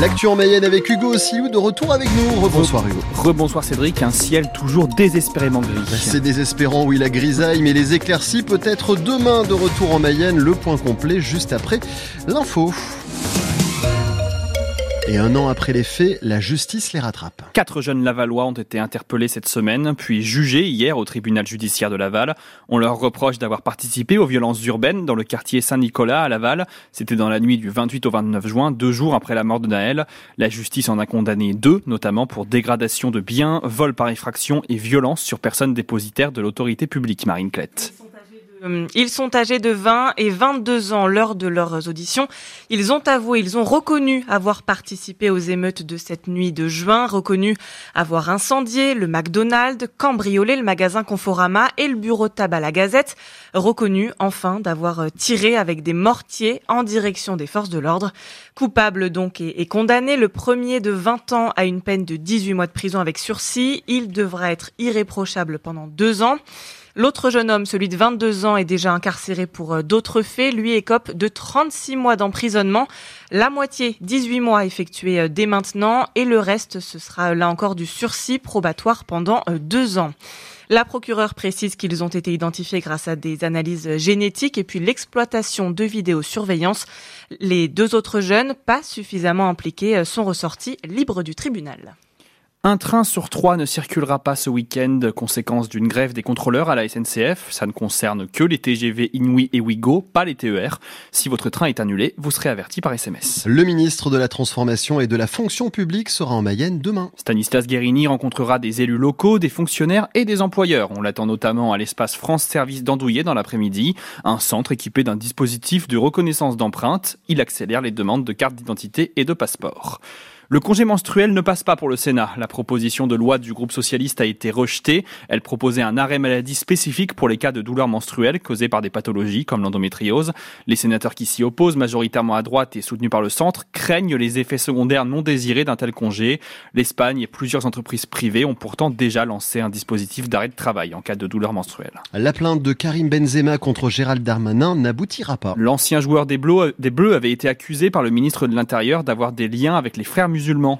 L'actu en Mayenne avec Hugo Ossilou de retour avec nous. Rebonsoir Hugo. Rebonsoir Cédric, un ciel toujours désespérément gris. C'est désespérant, oui, la grisaille, mais les éclaircies peut-être demain de retour en Mayenne. Le point complet juste après l'info. Et un an après les faits, la justice les rattrape. Quatre jeunes Lavallois ont été interpellés cette semaine, puis jugés hier au tribunal judiciaire de Laval. On leur reproche d'avoir participé aux violences urbaines dans le quartier Saint-Nicolas à Laval. C'était dans la nuit du 28 au 29 juin, deux jours après la mort de Naël. La justice en a condamné deux, notamment pour dégradation de biens, vol par effraction et violence sur personnes dépositaires de l'autorité publique, Marine Clette. Euh, ils sont âgés de 20 et 22 ans lors de leurs auditions. Ils ont avoué, ils ont reconnu avoir participé aux émeutes de cette nuit de juin, reconnu avoir incendié le McDonald's, cambriolé le magasin Conforama et le bureau de tabac La Gazette, reconnu enfin d'avoir tiré avec des mortiers en direction des forces de l'ordre. Coupable donc et, condamné, le premier de 20 ans à une peine de 18 mois de prison avec sursis. Il devra être irréprochable pendant deux ans. L'autre jeune homme, celui de 22 ans, est déjà incarcéré pour euh, d'autres faits. Lui écope de 36 mois d'emprisonnement. La moitié, 18 mois effectués euh, dès maintenant. Et le reste, ce sera là encore du sursis probatoire pendant euh, deux ans. La procureure précise qu'ils ont été identifiés grâce à des analyses génétiques et puis l'exploitation de vidéosurveillance. Les deux autres jeunes, pas suffisamment impliqués, sont ressortis libres du tribunal. Un train sur trois ne circulera pas ce week-end, conséquence d'une grève des contrôleurs à la SNCF. Ça ne concerne que les TGV Inouï et Ouigo, pas les TER. Si votre train est annulé, vous serez averti par SMS. Le ministre de la Transformation et de la Fonction publique sera en Mayenne demain. Stanislas Guérini rencontrera des élus locaux, des fonctionnaires et des employeurs. On l'attend notamment à l'espace France Service d'Andouillé dans l'après-midi, un centre équipé d'un dispositif de reconnaissance d'empreintes. Il accélère les demandes de carte d'identité et de passeport. Le congé menstruel ne passe pas pour le Sénat. La proposition de loi du groupe socialiste a été rejetée. Elle proposait un arrêt maladie spécifique pour les cas de douleurs menstruelles causées par des pathologies comme l'endométriose. Les sénateurs qui s'y opposent, majoritairement à droite et soutenus par le centre, craignent les effets secondaires non désirés d'un tel congé. L'Espagne et plusieurs entreprises privées ont pourtant déjà lancé un dispositif d'arrêt de travail en cas de douleurs menstruelles. La plainte de Karim Benzema contre Gérald Darmanin n'aboutira pas. L'ancien joueur des Bleus, des Bleus avait été accusé par le ministre de l'Intérieur d'avoir des liens avec les frères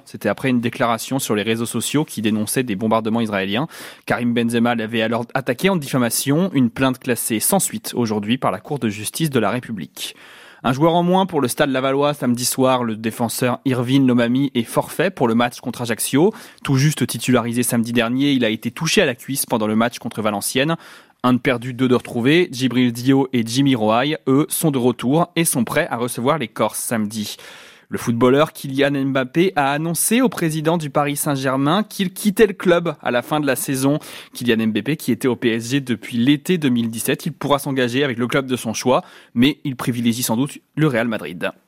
c'était après une déclaration sur les réseaux sociaux qui dénonçait des bombardements israéliens. Karim Benzema l'avait alors attaqué en diffamation, une plainte classée sans suite aujourd'hui par la Cour de justice de la République. Un joueur en moins pour le stade Lavallois samedi soir, le défenseur Irvine Lomami est forfait pour le match contre Ajaccio. Tout juste titularisé samedi dernier, il a été touché à la cuisse pendant le match contre Valenciennes. Un de perdu, deux de retrouvé. Djibril Dio et Jimmy Roy, eux, sont de retour et sont prêts à recevoir les Corses samedi. Le footballeur Kylian Mbappé a annoncé au président du Paris Saint-Germain qu'il quittait le club à la fin de la saison. Kylian Mbappé, qui était au PSG depuis l'été 2017, il pourra s'engager avec le club de son choix, mais il privilégie sans doute le Real Madrid.